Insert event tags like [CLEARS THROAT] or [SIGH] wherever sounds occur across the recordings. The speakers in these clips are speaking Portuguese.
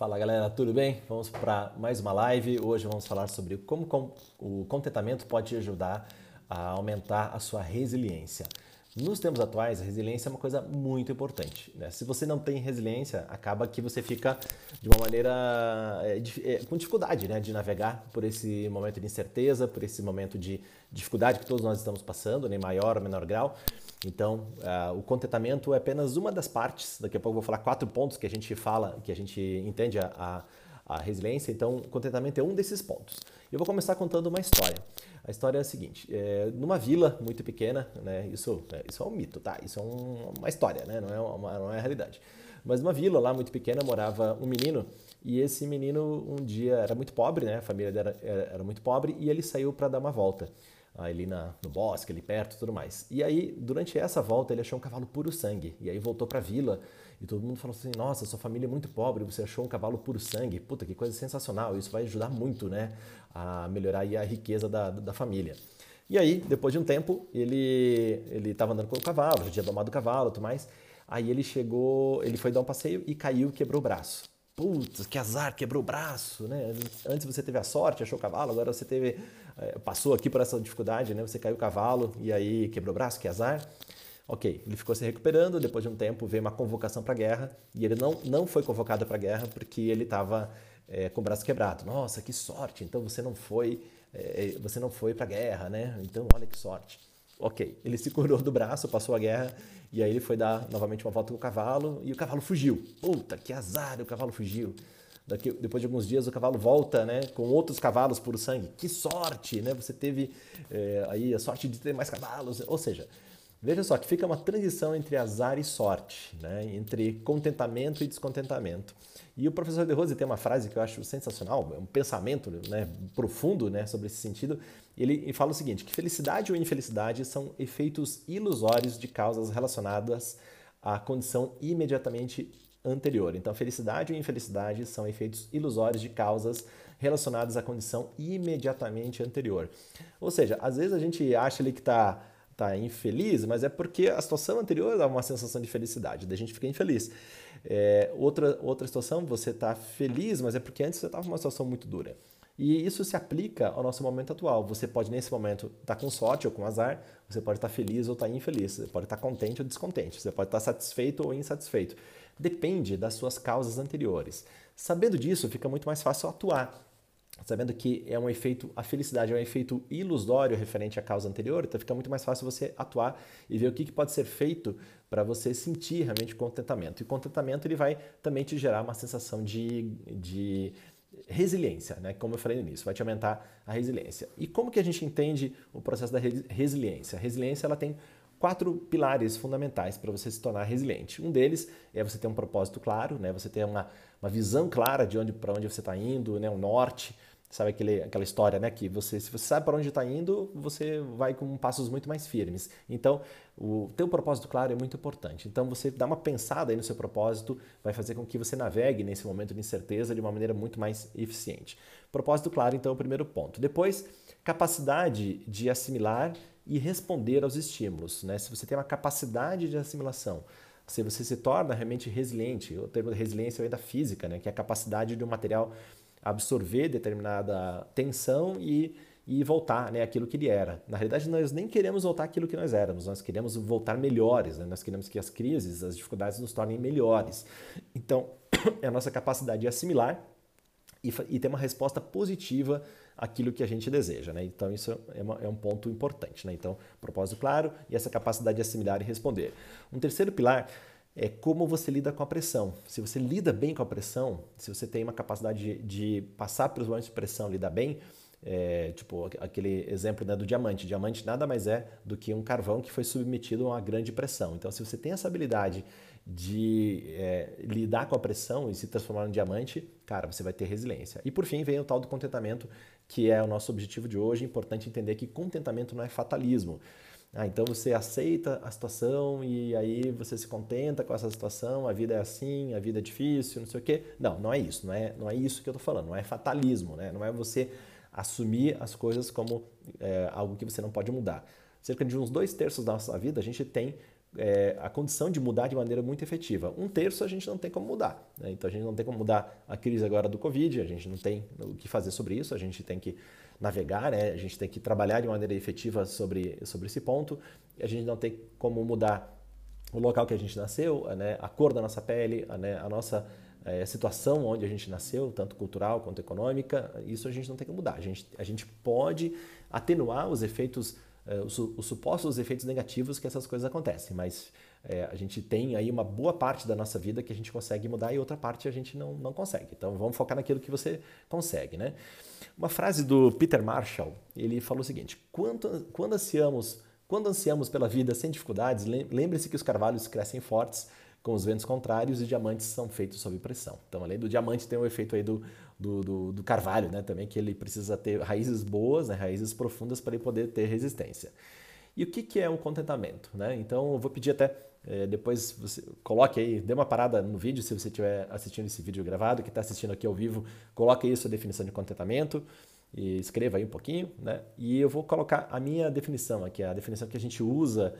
Fala galera, tudo bem? Vamos para mais uma live. Hoje vamos falar sobre como o contentamento pode te ajudar a aumentar a sua resiliência. Nos tempos atuais, a resiliência é uma coisa muito importante. Né? Se você não tem resiliência, acaba que você fica de uma maneira é, com dificuldade né? de navegar por esse momento de incerteza, por esse momento de dificuldade que todos nós estamos passando, em né? maior ou menor grau. Então, uh, o contentamento é apenas uma das partes. Daqui a pouco eu vou falar quatro pontos que a gente fala, que a gente entende a, a a resiliência. Então, o contentamento é um desses pontos. Eu vou começar contando uma história. A história é a seguinte: é, numa vila muito pequena, né, isso, é, isso é um mito, tá? Isso é um, uma história, né, não, é uma, não é a realidade. Mas numa vila lá muito pequena morava um menino e esse menino um dia era muito pobre, né? A família dele era, era muito pobre e ele saiu para dar uma volta ali na, no bosque, ali perto, tudo mais. E aí, durante essa volta, ele achou um cavalo puro sangue. E aí voltou para a vila e todo mundo falou assim: Nossa, sua família é muito pobre, você achou um cavalo puro sangue. Puta, que coisa sensacional. Isso vai ajudar muito, né? A melhorar a riqueza da, da família. E aí, depois de um tempo, ele ele estava andando com o cavalo, já tinha domado o cavalo, tudo mais. Aí ele chegou, ele foi dar um passeio e caiu, quebrou o braço. Putz, que azar, quebrou o braço, né? Antes você teve a sorte, achou o cavalo, agora você teve, é, passou aqui por essa dificuldade, né? Você caiu o cavalo e aí quebrou o braço, que azar. Ok, ele ficou se recuperando, depois de um tempo veio uma convocação para a guerra e ele não, não foi convocado para a guerra porque ele estava é, com o braço quebrado. Nossa, que sorte! Então você não foi, é, você não foi para a guerra, né? Então olha que sorte. Ok, ele se curou do braço, passou a guerra e aí ele foi dar novamente uma volta com o cavalo e o cavalo fugiu. Puta, que azar, o cavalo fugiu. Daqui, depois de alguns dias o cavalo volta, né, com outros cavalos por sangue. Que sorte, né? Você teve é, aí a sorte de ter mais cavalos. Ou seja, Veja só que fica uma transição entre azar e sorte, né? entre contentamento e descontentamento. E o professor De Rose tem uma frase que eu acho sensacional, é um pensamento né, profundo né, sobre esse sentido. Ele fala o seguinte: que felicidade ou infelicidade são efeitos ilusórios de causas relacionadas à condição imediatamente anterior. Então, felicidade ou infelicidade são efeitos ilusórios de causas relacionadas à condição imediatamente anterior. Ou seja, às vezes a gente acha ali que está está infeliz, mas é porque a situação anterior dava uma sensação de felicidade, da gente fica infeliz. É, outra, outra situação, você está feliz, mas é porque antes você estava numa situação muito dura. E isso se aplica ao nosso momento atual. Você pode, nesse momento, estar tá com sorte ou com azar, você pode estar tá feliz ou estar tá infeliz, você pode estar tá contente ou descontente, você pode estar tá satisfeito ou insatisfeito. Depende das suas causas anteriores. Sabendo disso, fica muito mais fácil atuar sabendo que é um efeito, a felicidade é um efeito ilusório referente à causa anterior, então fica muito mais fácil você atuar e ver o que, que pode ser feito para você sentir realmente contentamento. E contentamento ele vai também te gerar uma sensação de, de resiliência, né? como eu falei no início, vai te aumentar a resiliência. E como que a gente entende o processo da resiliência? A resiliência ela tem quatro pilares fundamentais para você se tornar resiliente. Um deles é você ter um propósito claro, né? você ter uma, uma visão clara de onde para onde você está indo, né? um norte, Sabe aquele, aquela história, né? Que você, se você sabe para onde está indo, você vai com passos muito mais firmes. Então, o teu propósito claro é muito importante. Então, você dá uma pensada aí no seu propósito, vai fazer com que você navegue nesse momento de incerteza de uma maneira muito mais eficiente. Propósito claro, então, é o primeiro ponto. Depois, capacidade de assimilar e responder aos estímulos. Né? Se você tem uma capacidade de assimilação, se você se torna realmente resiliente, o termo resiliência é da física, né? que é a capacidade de um material absorver determinada tensão e, e voltar né, aquilo que ele era. Na realidade, nós nem queremos voltar aquilo que nós éramos, nós queremos voltar melhores, né? nós queremos que as crises, as dificuldades nos tornem melhores. Então, é [CLEARS THROAT] a nossa capacidade de assimilar e, e ter uma resposta positiva àquilo que a gente deseja. Né? Então, isso é, uma, é um ponto importante. Né? Então, propósito claro e essa capacidade de assimilar e responder. Um terceiro pilar é como você lida com a pressão. Se você lida bem com a pressão, se você tem uma capacidade de, de passar pelos momentos de pressão, lidar bem, é, tipo aquele exemplo né, do diamante. Diamante nada mais é do que um carvão que foi submetido a uma grande pressão. Então, se você tem essa habilidade de é, lidar com a pressão e se transformar em diamante, cara, você vai ter resiliência. E por fim, vem o tal do contentamento, que é o nosso objetivo de hoje. É importante entender que contentamento não é fatalismo. Ah, então você aceita a situação e aí você se contenta com essa situação, a vida é assim, a vida é difícil, não sei o quê. Não, não é isso, não é, não é isso que eu estou falando, não é fatalismo, né? não é você assumir as coisas como é, algo que você não pode mudar. Cerca de uns dois terços da nossa vida a gente tem é, a condição de mudar de maneira muito efetiva. Um terço a gente não tem como mudar. Né? Então a gente não tem como mudar a crise agora do Covid, a gente não tem o que fazer sobre isso, a gente tem que navegar, né? a gente tem que trabalhar de maneira efetiva sobre, sobre esse ponto, a gente não tem como mudar o local que a gente nasceu, né? a cor da nossa pele, né? a nossa é, situação onde a gente nasceu, tanto cultural quanto econômica, isso a gente não tem que mudar. A gente, a gente pode atenuar os efeitos é, os, os, supostos efeitos negativos que essas coisas acontecem, mas é, a gente tem aí uma boa parte da nossa vida que a gente consegue mudar e outra parte a gente não, não consegue. Então vamos focar naquilo que você consegue, né? Uma frase do Peter Marshall, ele falou o seguinte: quando, quando ansiamos quando ansiamos pela vida sem dificuldades, lembre-se que os carvalhos crescem fortes com os ventos contrários e diamantes são feitos sob pressão. Então, além do diamante, tem o efeito aí do, do, do, do carvalho, né? Também que ele precisa ter raízes boas, né? raízes profundas para ele poder ter resistência. E o que, que é um contentamento? Né? Então, eu vou pedir até é, depois você coloque aí, dê uma parada no vídeo se você estiver assistindo esse vídeo gravado, que está assistindo aqui ao vivo, coloque aí sua definição de contentamento e escreva aí um pouquinho, né? E eu vou colocar a minha definição aqui, a definição que a gente usa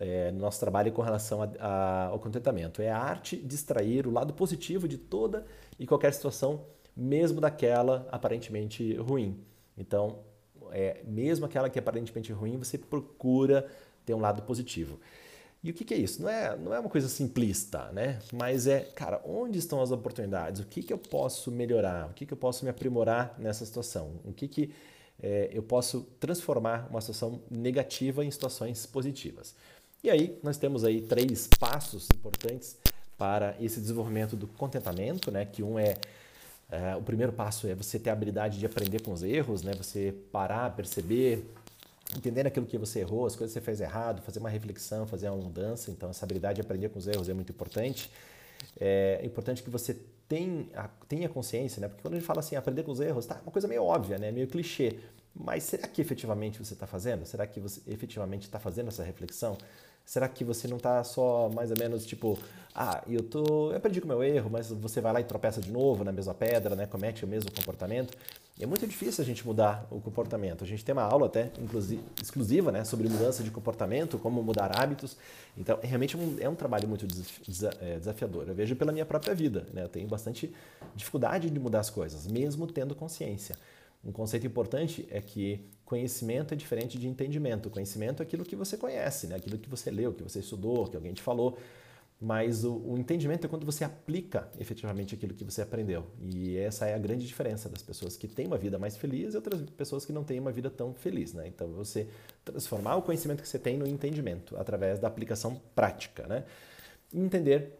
é, no nosso trabalho com relação a, a, ao contentamento. É a arte de extrair o lado positivo de toda e qualquer situação, mesmo daquela aparentemente ruim. Então, é, mesmo aquela que é aparentemente ruim, você procura ter um lado positivo. E o que, que, é isso? Não é, não é uma coisa simplista, né? Mas é, cara, onde estão as oportunidades? O que, que eu posso melhorar? O que, que eu posso me aprimorar nessa situação? O que, que é, eu posso transformar uma situação negativa em situações positivas. E aí nós temos aí três passos importantes para esse desenvolvimento do contentamento, né? Que um é, é o primeiro passo é você ter a habilidade de aprender com os erros, né? Você parar, perceber, entender aquilo que você errou, as coisas que você fez errado, fazer uma reflexão, fazer uma mudança. Então essa habilidade de aprender com os erros é muito importante. É importante que você tenha, tenha consciência, né? Porque quando a gente fala assim, aprender com os erros, tá uma coisa meio óbvia, né? Meio clichê. Mas será que efetivamente você está fazendo? Será que você efetivamente está fazendo essa reflexão? Será que você não está só mais ou menos tipo, ah, eu tô, eu aprendi com o meu erro, mas você vai lá e tropeça de novo na mesma pedra, né? Comete o mesmo comportamento. E é muito difícil a gente mudar o comportamento. A gente tem uma aula até exclusiva, né, sobre mudança de comportamento, como mudar hábitos. Então, é realmente é um trabalho muito é, desafiador. Eu vejo pela minha própria vida, né? Eu tenho bastante dificuldade de mudar as coisas, mesmo tendo consciência. Um conceito importante é que conhecimento é diferente de entendimento. Conhecimento é aquilo que você conhece, né? aquilo que você leu, que você estudou, que alguém te falou. Mas o, o, entendimento é quando você aplica efetivamente aquilo que você aprendeu. E essa é a grande diferença das pessoas que têm uma vida mais feliz e outras pessoas que não têm uma vida tão feliz. Né? Então, você transformar o conhecimento que você tem no entendimento através da aplicação prática. Né? Entender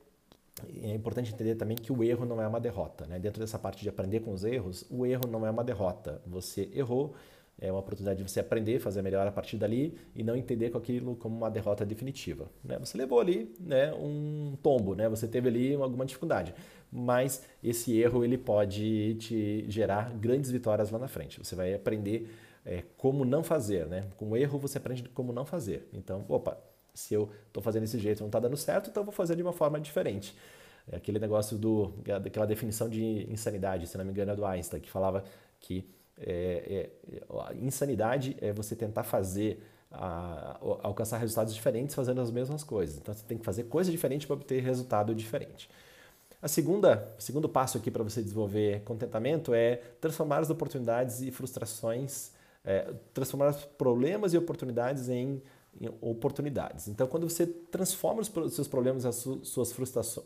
é importante entender também que o erro não é uma derrota. Né? Dentro dessa parte de aprender com os erros, o erro não é uma derrota. Você errou, é uma oportunidade de você aprender, fazer melhor a partir dali e não entender com aquilo como uma derrota definitiva. Né? Você levou ali né, um tombo, né? você teve ali alguma dificuldade, mas esse erro ele pode te gerar grandes vitórias lá na frente. Você vai aprender é, como não fazer. Né? Com o erro você aprende como não fazer. Então, opa, se eu estou fazendo desse jeito não está dando certo, então eu vou fazer de uma forma diferente. É aquele negócio do, daquela definição de insanidade, se não me engano, é do Einstein, que falava que é, é, insanidade é você tentar fazer, a, alcançar resultados diferentes fazendo as mesmas coisas. Então você tem que fazer coisa diferente para obter resultado diferente. A segunda, o segundo passo aqui para você desenvolver contentamento é transformar as oportunidades e frustrações, é, transformar os problemas e oportunidades em oportunidades. Então, quando você transforma os seus problemas, as suas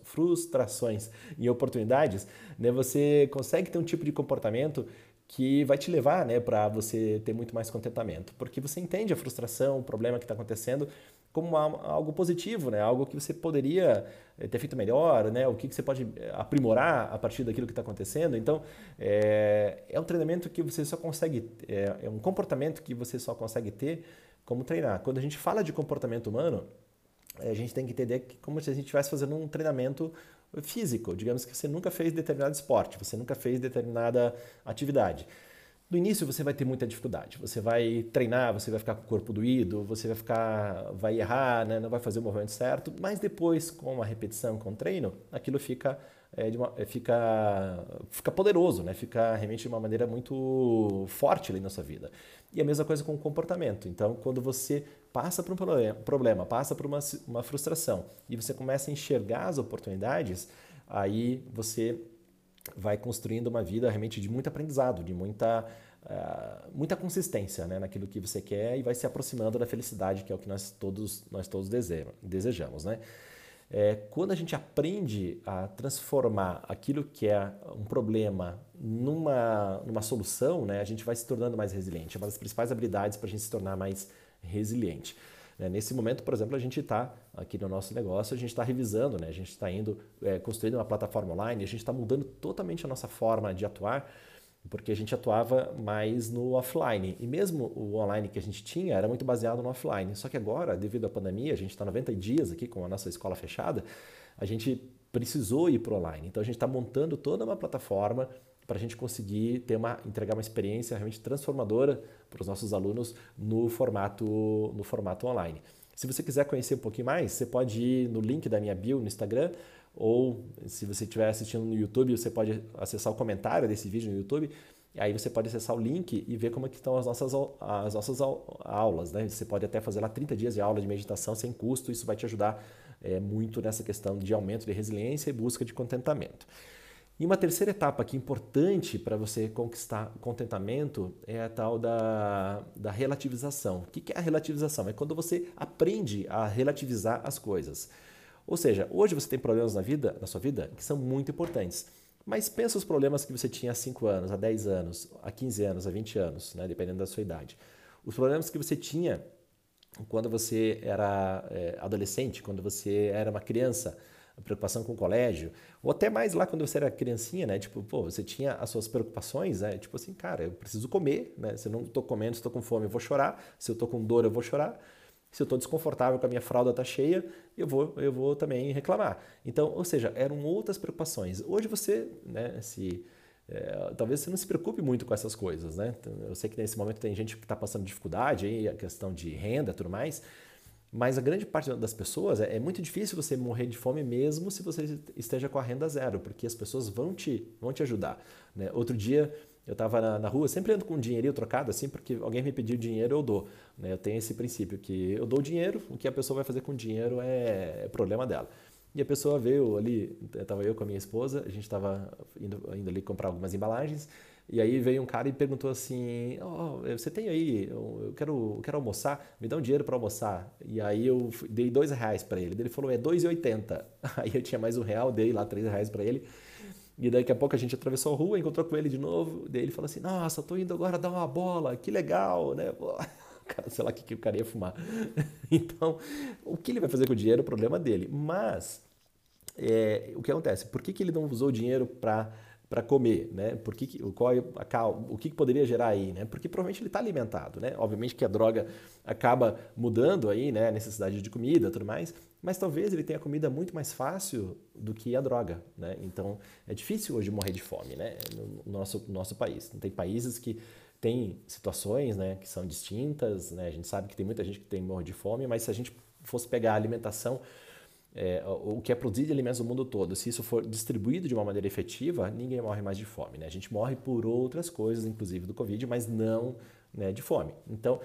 frustrações em oportunidades, né, você consegue ter um tipo de comportamento que vai te levar né, para você ter muito mais contentamento, porque você entende a frustração, o problema que está acontecendo como algo positivo, né? algo que você poderia eh, ter feito melhor, né? o que, você pode eh, aprimorar a partir daquilo que está acontecendo. Então, é, é, um treinamento que você só consegue, é, é um comportamento que você só consegue ter como treinar. Quando a gente fala de comportamento humano, a gente tem que entender que como se a gente estivesse fazendo um treinamento físico. Digamos que você nunca fez determinado esporte, você nunca fez determinada atividade. No início você vai ter muita dificuldade. Você vai treinar, você vai ficar com o corpo doído, você vai ficar, vai errar, né? não vai fazer o movimento certo. Mas depois, com a repetição, com o treino, aquilo fica, é, uma, é, fica, fica poderoso, né? Fica realmente de uma maneira muito forte ali na sua vida. E a mesma coisa com o comportamento. Então, quando você passa por um problema, passa por uma, uma frustração e você começa a enxergar as oportunidades, aí você vai construindo uma vida realmente de muito aprendizado, de muita, uh, muita consistência né, naquilo que você quer e vai se aproximando da felicidade, que é o que nós todos, nós todos desejamos. Né? É, quando a gente aprende a transformar aquilo que é um problema numa, numa solução, né, a gente vai se tornando mais resiliente. É uma das principais habilidades para a gente se tornar mais resiliente. Né? Nesse momento, por exemplo, a gente está aqui no nosso negócio, a gente está revisando, né? a gente está indo é, construindo uma plataforma online, a gente está mudando totalmente a nossa forma de atuar, porque a gente atuava mais no offline. E mesmo o online que a gente tinha era muito baseado no offline. Só que agora, devido à pandemia, a gente está 90 dias aqui com a nossa escola fechada, a gente precisou ir para o online. Então a gente está montando toda uma plataforma para a gente conseguir ter uma, entregar uma experiência realmente transformadora para os nossos alunos no formato, no formato online. Se você quiser conhecer um pouquinho mais, você pode ir no link da minha bio no Instagram ou se você estiver assistindo no YouTube, você pode acessar o comentário desse vídeo no YouTube. Aí você pode acessar o link e ver como é que estão as nossas, as nossas aulas. Né? Você pode até fazer lá 30 dias de aula de meditação sem custo. Isso vai te ajudar é, muito nessa questão de aumento de resiliência e busca de contentamento. E uma terceira etapa que é importante para você conquistar contentamento é a tal da, da relativização. O que é a relativização? É quando você aprende a relativizar as coisas. Ou seja, hoje você tem problemas na vida, na sua vida que são muito importantes. Mas pensa os problemas que você tinha há 5 anos, há 10 anos, há 15 anos, há 20 anos, né, dependendo da sua idade. Os problemas que você tinha quando você era é, adolescente, quando você era uma criança, preocupação com o colégio, ou até mais lá quando você era criancinha, né? Tipo, pô, você tinha as suas preocupações, né? Tipo assim, cara, eu preciso comer, né? Se eu não estou comendo, se estou com fome, eu vou chorar. Se eu estou com dor, eu vou chorar. Se eu estou desconfortável com a minha fralda tá cheia, eu vou, eu vou também reclamar. Então, ou seja, eram outras preocupações. Hoje você, né, se é, talvez você não se preocupe muito com essas coisas, né? Eu sei que nesse momento tem gente que está passando dificuldade aí, a questão de renda, tudo mais. Mas a grande parte das pessoas é, é, muito difícil você morrer de fome mesmo se você esteja com a renda zero, porque as pessoas vão te, vão te ajudar. Né? Outro dia eu estava na, na, rua, sempre ando com dinheirinho trocado assim, porque alguém me pediu dinheiro, eu dou. Né? Eu tenho esse princípio que eu dou dinheiro, o que a pessoa vai fazer com o dinheiro é, é problema dela. E a pessoa veio ali, estava eu com a minha esposa, a gente estava indo, indo ali comprar algumas embalagens, e aí veio um cara e perguntou assim: oh, você tem aí, eu quero, eu quero almoçar, me dá um dinheiro para almoçar. E aí eu dei dois reais para ele. Ele falou: é dois e oitenta. [LAUGHS] Aí eu tinha mais um real, dei lá três reais para ele. E daqui a pouco a gente atravessou a rua, encontrou com ele de novo. Daí ele falou assim: Nossa, tô indo agora dar uma bola, que legal, né? [LAUGHS] Sei lá o que, que o cara ia fumar. [LAUGHS] então, o que ele vai fazer com o dinheiro é o problema dele. Mas, é, o que acontece? Por que, que ele não usou o dinheiro para para comer, né? Por que, qual, é o que, poderia gerar aí, né? Porque provavelmente ele está alimentado, né? Obviamente que a droga acaba mudando aí, né? A necessidade de comida, tudo mais, mas talvez ele tenha comida muito mais fácil do que a droga, né? Então é difícil hoje morrer de fome, né? No nosso nosso país, tem países que tem situações, né? Que são distintas, né? A gente sabe que tem muita gente que tem morre de fome, mas se a gente fosse pegar a alimentação é, o que é produzido de alimentos no mundo todo, se isso for distribuído de uma maneira efetiva, ninguém morre mais de fome. Né? A gente morre por outras coisas, inclusive do Covid, mas não né, de fome. Então,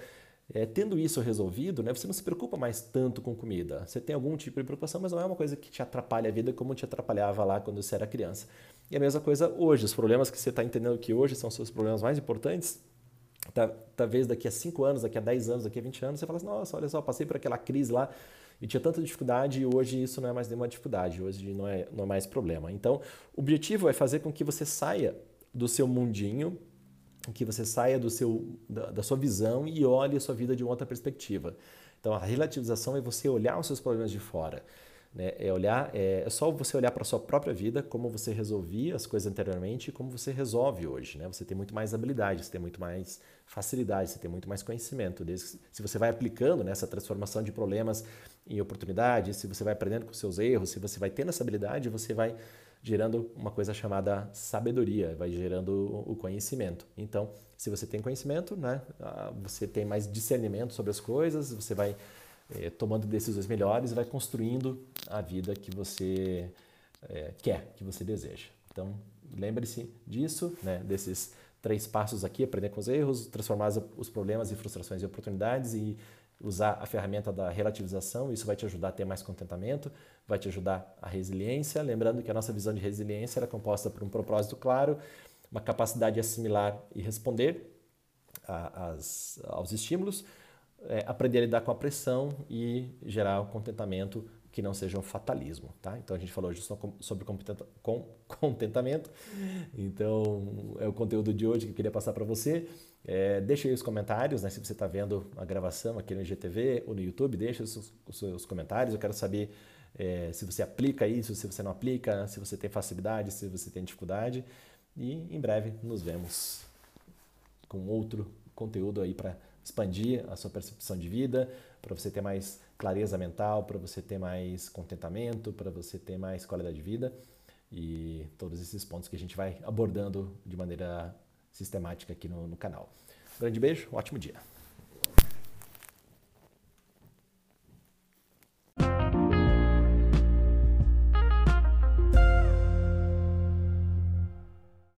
é, tendo isso resolvido, né, você não se preocupa mais tanto com comida. Você tem algum tipo de preocupação, mas não é uma coisa que te atrapalha a vida como te atrapalhava lá quando você era criança. E a mesma coisa hoje. Os problemas que você está entendendo que hoje são os seus problemas mais importantes, tá, talvez daqui a 5 anos, daqui a 10 anos, daqui a 20 anos, você fala assim, nossa, olha só, passei por aquela crise lá e tinha tanta dificuldade e hoje isso não é mais nenhuma dificuldade, hoje não é, não é mais problema. Então, o objetivo é fazer com que você saia do seu mundinho, que você saia do seu, da, da sua visão e olhe a sua vida de uma outra perspectiva. Então, a relativização é você olhar os seus problemas de fora. Né? É, olhar, é, é só você olhar para a sua própria vida, como você resolvia as coisas anteriormente e como você resolve hoje. Né? Você tem muito mais habilidade, você tem muito mais facilidade, você tem muito mais conhecimento. Desde, se você vai aplicando nessa transformação de problemas em oportunidades, se você vai aprendendo com seus erros, se você vai tendo essa habilidade, você vai gerando uma coisa chamada sabedoria, vai gerando o conhecimento. Então, se você tem conhecimento, né, você tem mais discernimento sobre as coisas, você vai é, tomando decisões melhores e vai construindo a vida que você é, quer, que você deseja. Então, lembre-se disso, né, desses três passos aqui: aprender com os erros, transformar os problemas e frustrações em oportunidades e usar a ferramenta da relativização. Isso vai te ajudar a ter mais contentamento, vai te ajudar a resiliência. Lembrando que a nossa visão de resiliência era composta por um propósito claro, uma capacidade de assimilar e responder a, as, aos estímulos, é, aprender a lidar com a pressão e gerar um contentamento que não seja um fatalismo, tá? Então a gente falou hoje sobre [LAUGHS] contentamento. Então é o conteúdo de hoje que eu queria passar para você. É, deixa aí os comentários, né? Se você está vendo a gravação aqui no IGTV ou no YouTube, deixa os, os seus comentários. Eu quero saber é, se você aplica isso, se você não aplica, se você tem facilidade, se você tem dificuldade. E em breve nos vemos com outro conteúdo aí para expandir a sua percepção de vida, para você ter mais clareza mental, para você ter mais contentamento, para você ter mais qualidade de vida e todos esses pontos que a gente vai abordando de maneira sistemática aqui no, no canal. Grande beijo, ótimo dia.